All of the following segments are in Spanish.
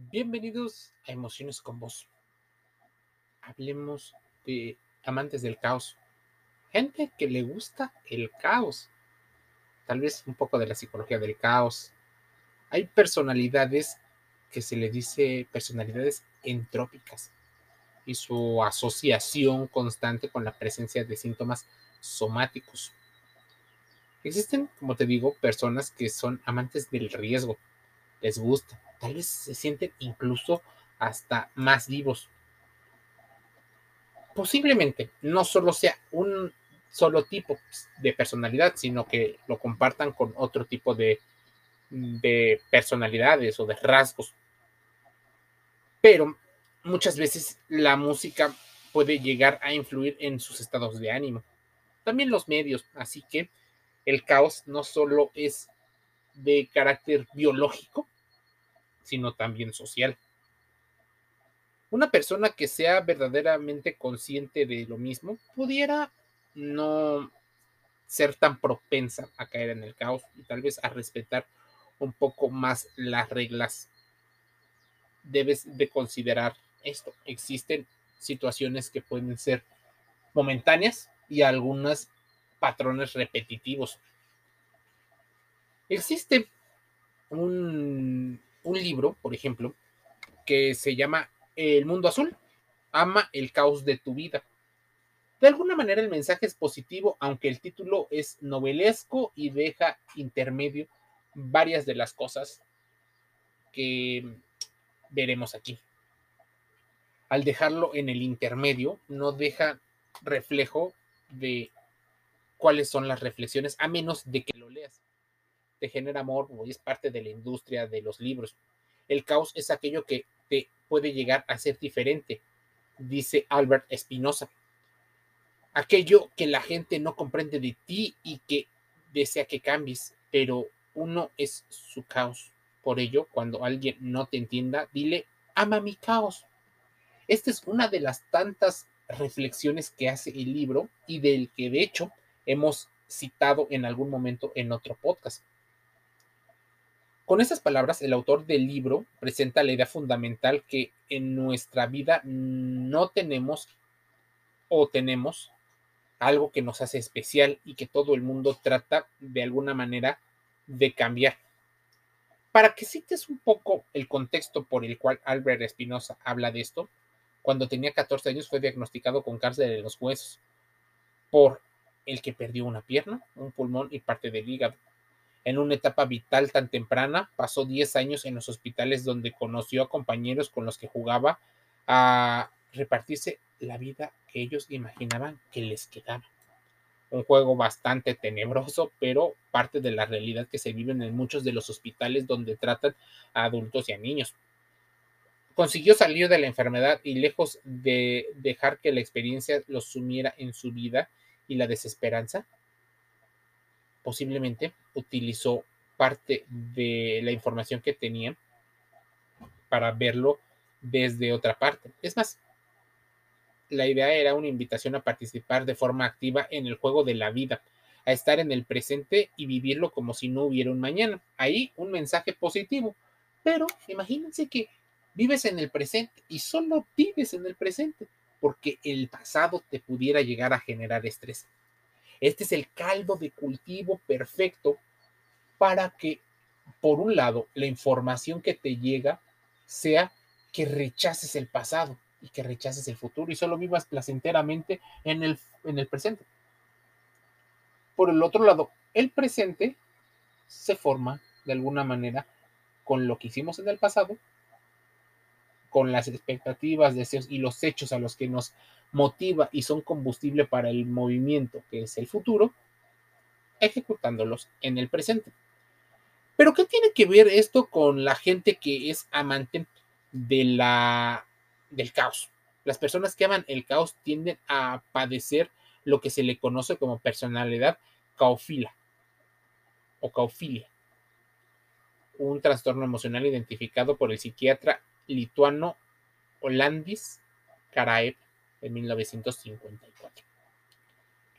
Bienvenidos a Emociones con Vos. Hablemos de amantes del caos. Gente que le gusta el caos. Tal vez un poco de la psicología del caos. Hay personalidades que se le dice personalidades entrópicas y su asociación constante con la presencia de síntomas somáticos. Existen, como te digo, personas que son amantes del riesgo, les gusta, tal vez se sienten incluso hasta más vivos. Posiblemente no solo sea un solo tipo de personalidad, sino que lo compartan con otro tipo de, de personalidades o de rasgos. Pero muchas veces la música puede llegar a influir en sus estados de ánimo. También los medios, así que el caos no solo es de carácter biológico, sino también social. Una persona que sea verdaderamente consciente de lo mismo pudiera no ser tan propensa a caer en el caos y tal vez a respetar un poco más las reglas. Debes de considerar esto. Existen situaciones que pueden ser momentáneas y algunas patrones repetitivos. Existe un, un libro, por ejemplo, que se llama El Mundo Azul, ama el caos de tu vida. De alguna manera el mensaje es positivo, aunque el título es novelesco y deja intermedio varias de las cosas que veremos aquí. Al dejarlo en el intermedio, no deja reflejo de cuáles son las reflexiones, a menos de que te genera amor o es parte de la industria de los libros. El caos es aquello que te puede llegar a ser diferente, dice Albert Espinosa. Aquello que la gente no comprende de ti y que desea que cambies, pero uno es su caos. Por ello, cuando alguien no te entienda, dile, ama mi caos. Esta es una de las tantas reflexiones que hace el libro y del que de hecho hemos citado en algún momento en otro podcast. Con estas palabras, el autor del libro presenta la idea fundamental que en nuestra vida no tenemos o tenemos algo que nos hace especial y que todo el mundo trata de alguna manera de cambiar. Para que cites un poco el contexto por el cual Albert Espinosa habla de esto, cuando tenía 14 años fue diagnosticado con cáncer de los huesos, por el que perdió una pierna, un pulmón y parte del hígado en una etapa vital tan temprana, pasó 10 años en los hospitales donde conoció a compañeros con los que jugaba a repartirse la vida que ellos imaginaban que les quedaba. Un juego bastante tenebroso, pero parte de la realidad que se vive en muchos de los hospitales donde tratan a adultos y a niños. Consiguió salir de la enfermedad y lejos de dejar que la experiencia los sumiera en su vida y la desesperanza, posiblemente utilizó parte de la información que tenía para verlo desde otra parte. Es más, la idea era una invitación a participar de forma activa en el juego de la vida, a estar en el presente y vivirlo como si no hubiera un mañana. Ahí un mensaje positivo. Pero imagínense que vives en el presente y solo vives en el presente porque el pasado te pudiera llegar a generar estrés. Este es el caldo de cultivo perfecto para que, por un lado, la información que te llega sea que rechaces el pasado y que rechaces el futuro y solo vivas placenteramente en el, en el presente. Por el otro lado, el presente se forma de alguna manera con lo que hicimos en el pasado, con las expectativas, deseos y los hechos a los que nos motiva y son combustible para el movimiento que es el futuro, ejecutándolos en el presente. Pero ¿qué tiene que ver esto con la gente que es amante de la, del caos? Las personas que aman el caos tienden a padecer lo que se le conoce como personalidad caofila o caofilia, un trastorno emocional identificado por el psiquiatra lituano Olandis Karaev en 1954.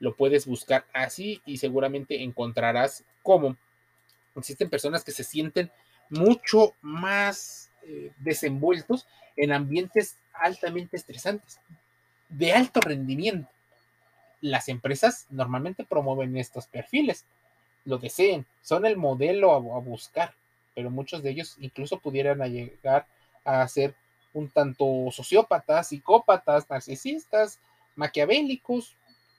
Lo puedes buscar así y seguramente encontrarás cómo existen personas que se sienten mucho más eh, desenvueltos en ambientes altamente estresantes, de alto rendimiento. Las empresas normalmente promueven estos perfiles, lo deseen, son el modelo a, buscar, pero muchos de ellos incluso pudieran llegar a ser un tanto sociópatas, psicópatas, narcisistas, maquiavélicos,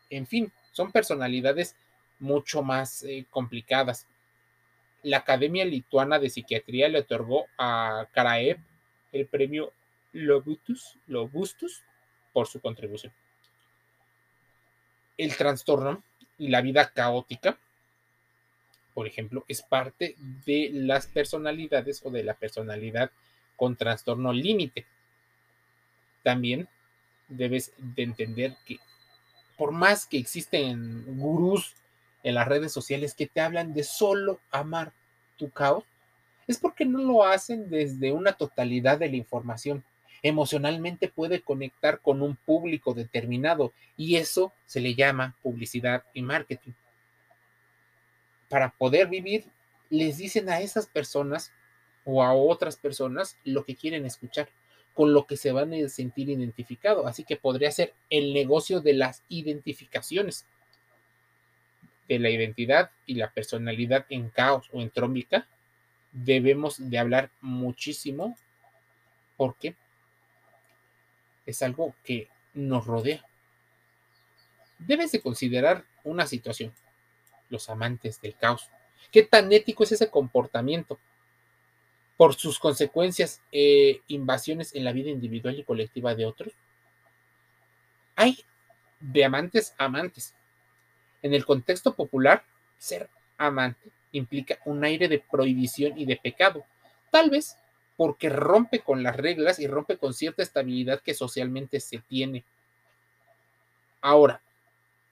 en fin, son personalidades mucho más eh, complicadas. La Academia Lituana de Psiquiatría le otorgó a Karaev el premio Lobustus, Lobustus por su contribución. El trastorno y la vida caótica, por ejemplo, es parte de las personalidades o de la personalidad con trastorno límite. También debes de entender que por más que existen gurús en las redes sociales que te hablan de solo amar tu caos, es porque no lo hacen desde una totalidad de la información. Emocionalmente puede conectar con un público determinado y eso se le llama publicidad y marketing. Para poder vivir, les dicen a esas personas o a otras personas lo que quieren escuchar, con lo que se van a sentir identificados. Así que podría ser el negocio de las identificaciones, de la identidad y la personalidad en caos o en trómbica. Debemos de hablar muchísimo porque es algo que nos rodea. Debes de considerar una situación, los amantes del caos. ¿Qué tan ético es ese comportamiento? Por sus consecuencias, e invasiones en la vida individual y colectiva de otros? Hay de amantes amantes. En el contexto popular, ser amante implica un aire de prohibición y de pecado, tal vez porque rompe con las reglas y rompe con cierta estabilidad que socialmente se tiene. Ahora,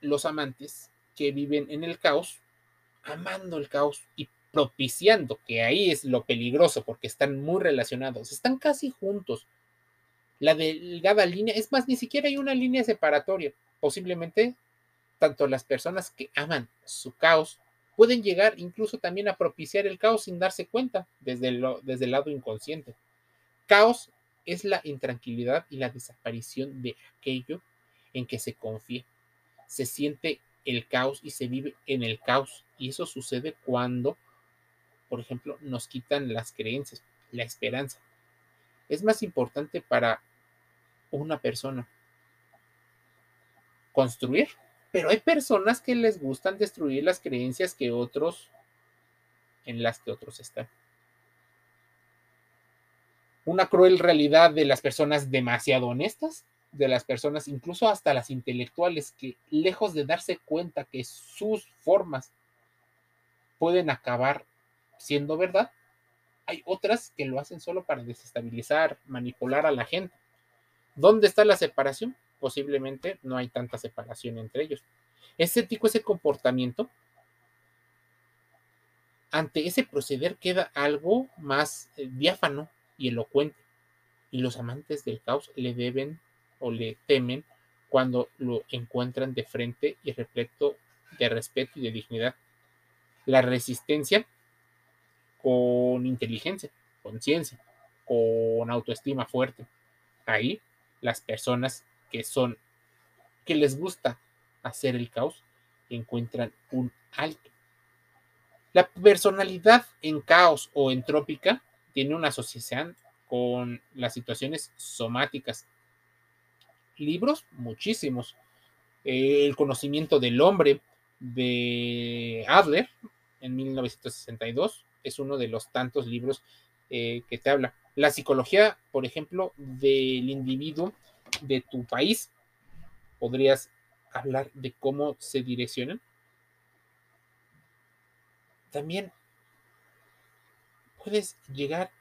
los amantes que viven en el caos, amando el caos y propiciando, que ahí es lo peligroso porque están muy relacionados, están casi juntos. La delgada línea, es más, ni siquiera hay una línea separatoria. Posiblemente tanto las personas que aman su caos pueden llegar incluso también a propiciar el caos sin darse cuenta desde, lo, desde el lado inconsciente. Caos es la intranquilidad y la desaparición de aquello en que se confía. Se siente el caos y se vive en el caos. Y eso sucede cuando por ejemplo, nos quitan las creencias, la esperanza. Es más importante para una persona construir, pero hay personas que les gustan destruir las creencias que otros, en las que otros están. Una cruel realidad de las personas demasiado honestas, de las personas, incluso hasta las intelectuales, que lejos de darse cuenta que sus formas pueden acabar siendo verdad, hay otras que lo hacen solo para desestabilizar, manipular a la gente. ¿Dónde está la separación? Posiblemente no hay tanta separación entre ellos. ¿Es ético ese comportamiento? Ante ese proceder queda algo más eh, diáfano y elocuente. Y los amantes del caos le deben o le temen cuando lo encuentran de frente y repleto de respeto y de dignidad. La resistencia con inteligencia, conciencia, con autoestima fuerte. Ahí las personas que son, que les gusta hacer el caos, encuentran un alto. La personalidad en caos o entrópica tiene una asociación con las situaciones somáticas. Libros, muchísimos. El conocimiento del hombre de Adler en 1962 es uno de los tantos libros eh, que te habla. La psicología, por ejemplo, del individuo de tu país, podrías hablar de cómo se direccionan. También puedes llegar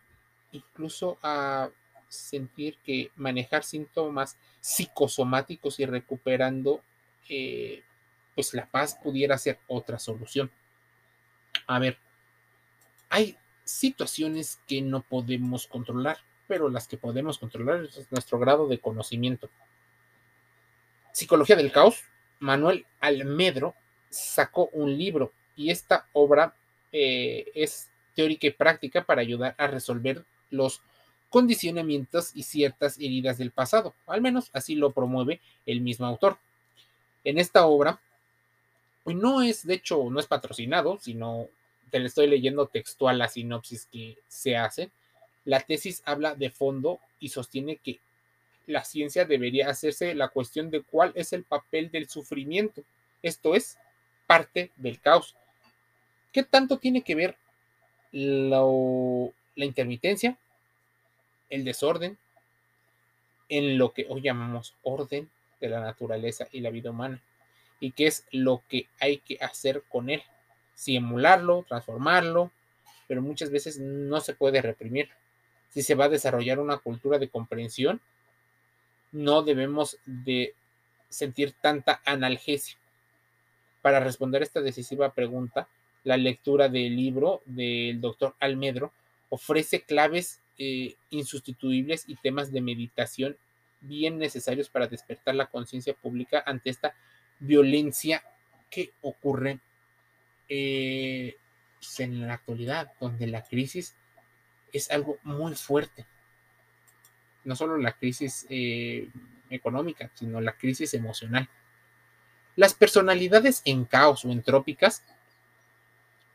incluso a sentir que manejar síntomas psicosomáticos y recuperando eh, pues la paz pudiera ser otra solución. A ver, hay situaciones que no podemos controlar, pero las que podemos controlar es nuestro grado de conocimiento. Psicología del Caos, Manuel Almedro sacó un libro y esta obra eh, es teórica y práctica para ayudar a resolver los condicionamientos y ciertas heridas del pasado. Al menos así lo promueve el mismo autor. En esta obra, pues no es, de hecho, no es patrocinado, sino te le estoy leyendo textual la sinopsis que se hace. La tesis habla de fondo y sostiene que la ciencia debería hacerse la cuestión de cuál es el papel del sufrimiento. Esto es parte del caos. ¿Qué tanto tiene que ver la intermitencia el desorden en lo que hoy llamamos orden de la naturaleza y la vida humana y qué es lo que hay que hacer con él. Si emularlo, transformarlo, pero muchas veces no se puede reprimir. Si se va a desarrollar una cultura de comprensión, no debemos de sentir tanta analgesia. Para responder esta decisiva pregunta, la lectura del libro del doctor Almedro ofrece claves eh, insustituibles y temas de meditación bien necesarios para despertar la conciencia pública ante esta violencia que ocurre eh, pues, en la actualidad, donde la crisis es algo muy fuerte. No solo la crisis eh, económica, sino la crisis emocional. Las personalidades en caos o entrópicas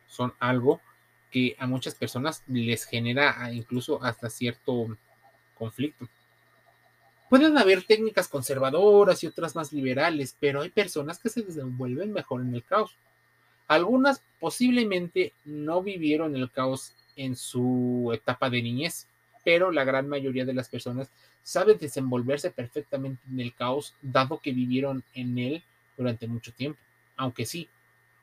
son algo que a muchas personas les genera ah, incluso hasta cierto conflicto. Pueden haber técnicas conservadoras y otras más liberales, pero hay personas que se desenvuelven mejor en el caos. Algunas posiblemente no vivieron el caos en su etapa de niñez, pero la gran mayoría de las personas saben desenvolverse perfectamente en el caos, dado que vivieron en él durante mucho tiempo. Aunque sí,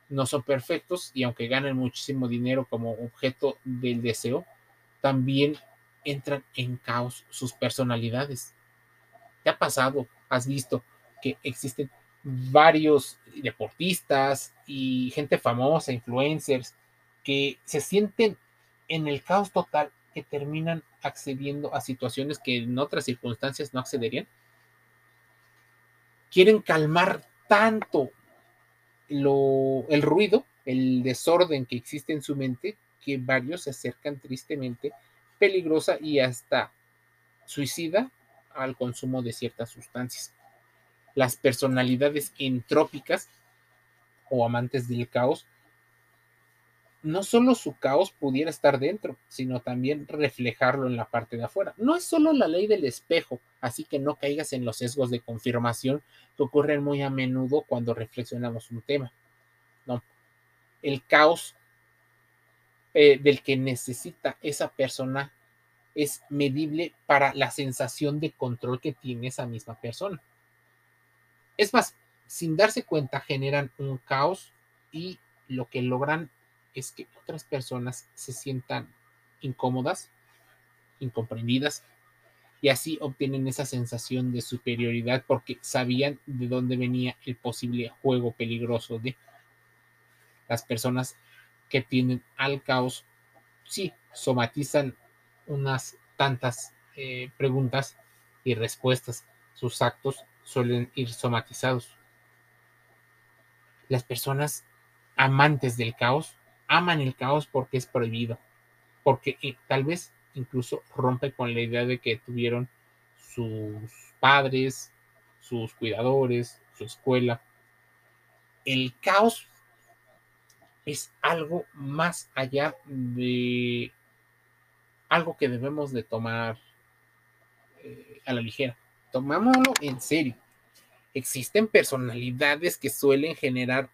no son perfectos y aunque ganan muchísimo dinero como objeto del deseo, también entran en caos sus personalidades. ¿Te ha pasado? ¿Has visto que existen varios deportistas y gente famosa, influencers, que se sienten en el caos total que terminan accediendo a situaciones que en otras circunstancias no accederían? Quieren calmar tanto el ruido, el desorden que existe en su mente, que varios se acercan tristemente, peligrosa y hasta suicida al consumo de ciertas sustancias. Las personalidades entrópicas o amantes del caos no solo su caos pudiera estar dentro, sino también reflejarlo en la parte de afuera. No es solo la ley del espejo, así que no caigas en los sesgos de confirmación que ocurren muy a menudo cuando reflexionamos un tema. No, el caos eh, del que necesita esa persona es medible para la sensación de control que tiene esa misma persona. Es más, sin darse cuenta generan un caos y lo que logran es que otras personas se sientan incómodas, incomprendidas, y así obtienen esa sensación de superioridad porque sabían de dónde venía el posible juego peligroso de las personas que tienen al caos. Sí, somatizan unas tantas eh, preguntas y respuestas. Sus actos suelen ir somatizados. Las personas amantes del caos aman el caos porque es prohibido, porque tal vez incluso rompe con la idea de que tuvieron sus padres, sus cuidadores, su escuela. El caos es algo más allá de algo que debemos de tomar eh, a la ligera. Tomámoslo en serio. Existen personalidades que suelen generar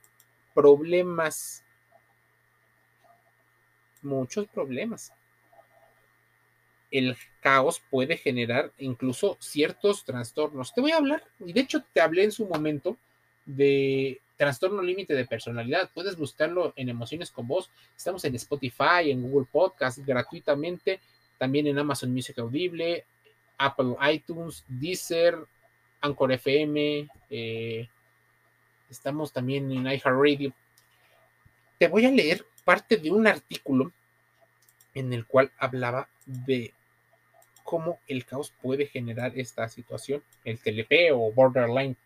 problemas muchos problemas. El caos puede generar incluso ciertos trastornos. Te voy a hablar, y de hecho te hablé en su momento de trastorno límite de personalidad. Puedes buscarlo en Emociones con Voz. Estamos en Spotify, en Google Podcast gratuitamente, también en Amazon Music Audible, Apple iTunes, Deezer, Anchor FM. Eh, estamos también en iHeartRadio. Te voy a leer parte de un artículo en el cual hablaba de cómo el caos puede generar esta situación, el TLP o borderline.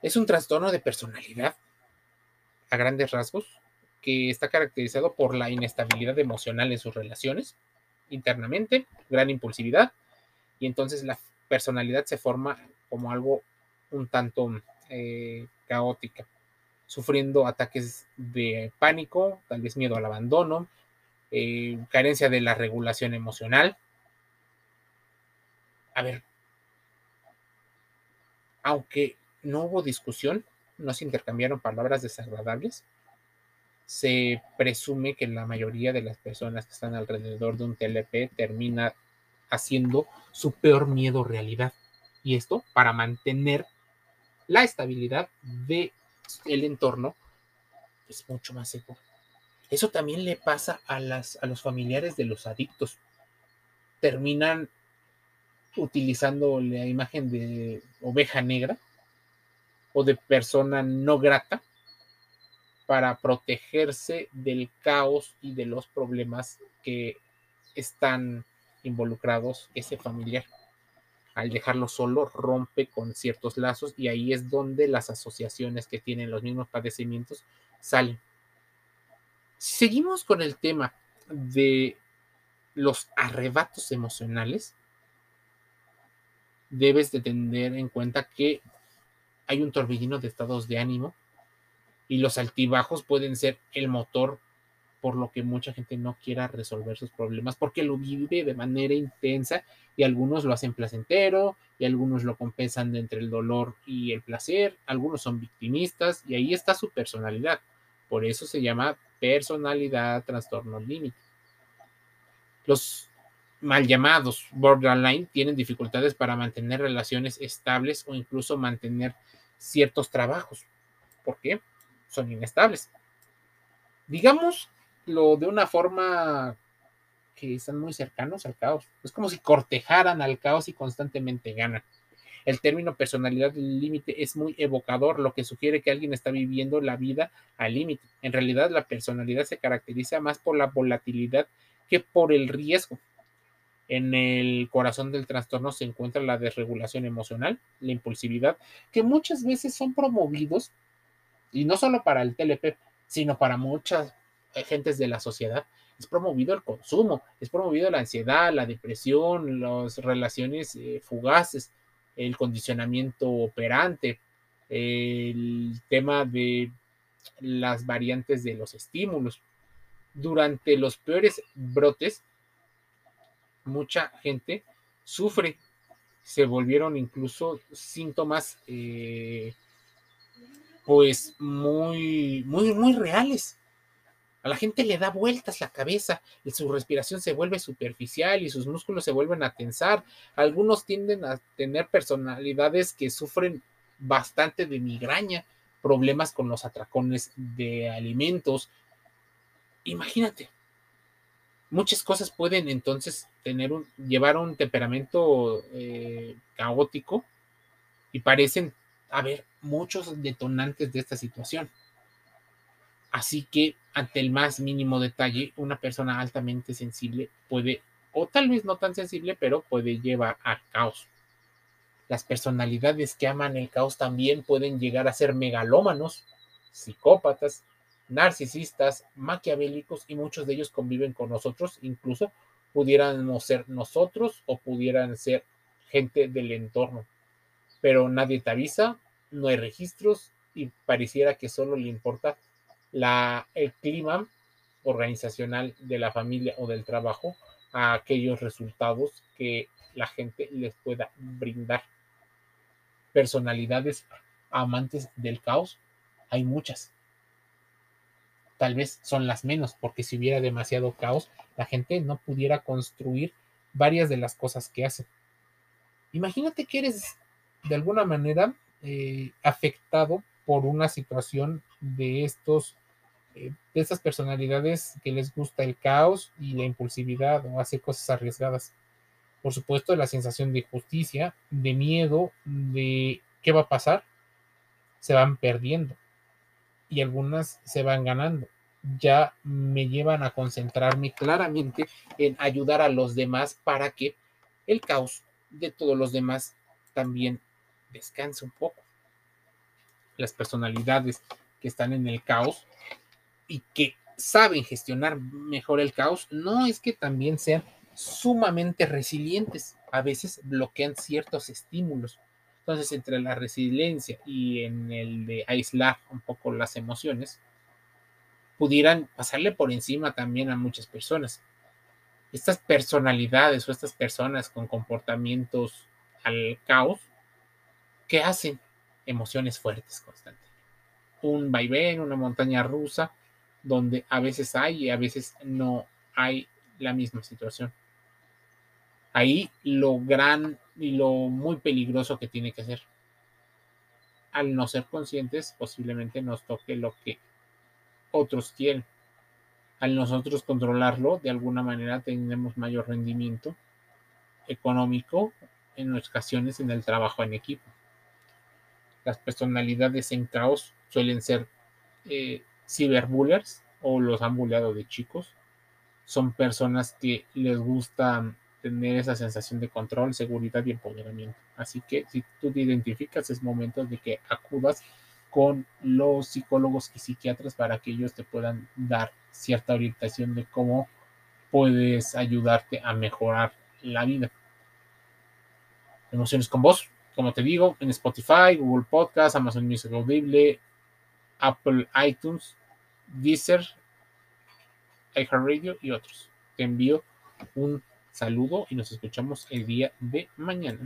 Es un trastorno de personalidad a grandes rasgos que está caracterizado por la inestabilidad emocional en sus relaciones, internamente, gran impulsividad, y entonces la personalidad se forma como algo un tanto eh, caótica, sufriendo ataques de pánico, tal vez miedo al abandono, eh, carencia de la regulación emocional. A ver, aunque no hubo discusión, no se intercambiaron palabras desagradables, se presume que la mayoría de las personas que están alrededor de un TLP termina haciendo su peor miedo realidad. Y esto para mantener la estabilidad del el entorno es mucho más seguro. Eso también le pasa a, las, a los familiares de los adictos. Terminan utilizando la imagen de oveja negra o de persona no grata para protegerse del caos y de los problemas que están involucrados ese familiar. Al dejarlo solo, rompe con ciertos lazos y ahí es donde las asociaciones que tienen los mismos padecimientos salen. Si seguimos con el tema de los arrebatos emocionales, debes de tener en cuenta que hay un torbellino de estados de ánimo y los altibajos pueden ser el motor por lo que mucha gente no quiera resolver sus problemas porque lo vive de manera intensa y algunos lo hacen placentero y algunos lo compensan entre el dolor y el placer, algunos son victimistas y ahí está su personalidad. Por eso se llama personalidad trastorno límite. Los mal llamados borderline tienen dificultades para mantener relaciones estables o incluso mantener ciertos trabajos. ¿Por qué? Son inestables. Digámoslo de una forma que están muy cercanos al caos. Es como si cortejaran al caos y constantemente ganan. El término personalidad límite es muy evocador, lo que sugiere que alguien está viviendo la vida al límite. En realidad, la personalidad se caracteriza más por la volatilidad que por el riesgo. En el corazón del trastorno se encuentra la desregulación emocional, la impulsividad, que muchas veces son promovidos, y no solo para el TLP, sino para muchas gentes de la sociedad, es promovido el consumo, es promovido la ansiedad, la depresión, las relaciones eh, fugaces, el condicionamiento operante, el tema de las variantes de los estímulos. Durante los peores brotes, mucha gente sufre, se volvieron incluso síntomas eh, pues muy, muy, muy reales. A la gente le da vueltas la cabeza, y su respiración se vuelve superficial y sus músculos se vuelven a tensar. Algunos tienden a tener personalidades que sufren bastante de migraña, problemas con los atracones de alimentos. Imagínate, muchas cosas pueden entonces tener un, llevar un temperamento eh, caótico y parecen haber muchos detonantes de esta situación. Así que ante el más mínimo detalle, una persona altamente sensible puede, o tal vez no tan sensible, pero puede llevar a caos. Las personalidades que aman el caos también pueden llegar a ser megalómanos, psicópatas, narcisistas, maquiavélicos y muchos de ellos conviven con nosotros, incluso pudieran ser nosotros o pudieran ser gente del entorno. Pero nadie te avisa, no hay registros y pareciera que solo le importa la, el clima organizacional de la familia o del trabajo a aquellos resultados que la gente les pueda brindar. Personalidades amantes del caos, hay muchas tal vez son las menos, porque si hubiera demasiado caos, la gente no pudiera construir varias de las cosas que hace. Imagínate que eres de alguna manera eh, afectado por una situación de estos eh, de estas personalidades que les gusta el caos y la impulsividad o hacer cosas arriesgadas. Por supuesto, la sensación de justicia, de miedo, de qué va a pasar, se van perdiendo y algunas se van ganando. Ya me llevan a concentrarme claramente en ayudar a los demás para que el caos de todos los demás también descanse un poco. Las personalidades que están en el caos y que saben gestionar mejor el caos, no es que también sean sumamente resilientes, a veces bloquean ciertos estímulos. Entonces, entre la resiliencia y en el de aislar un poco las emociones, pudieran pasarle por encima también a muchas personas. Estas personalidades o estas personas con comportamientos al caos, ¿qué hacen? Emociones fuertes constantes. Un vaivén, una montaña rusa, donde a veces hay y a veces no hay la misma situación. Ahí lo gran y lo muy peligroso que tiene que ser. Al no ser conscientes, posiblemente nos toque lo que otros quieren. Al nosotros controlarlo, de alguna manera tenemos mayor rendimiento económico en ocasiones en el trabajo en equipo. Las personalidades en caos suelen ser eh, o los han bulleado de chicos. Son personas que les gusta tener esa sensación de control, seguridad y empoderamiento. Así que si tú te identificas, es momento de que acudas con los psicólogos y psiquiatras para que ellos te puedan dar cierta orientación de cómo puedes ayudarte a mejorar la vida. Emociones con vos, como te digo, en Spotify, Google Podcast, Amazon Music Audible, Apple iTunes, Deezer, iHeartRadio y otros. Te envío un saludo y nos escuchamos el día de mañana.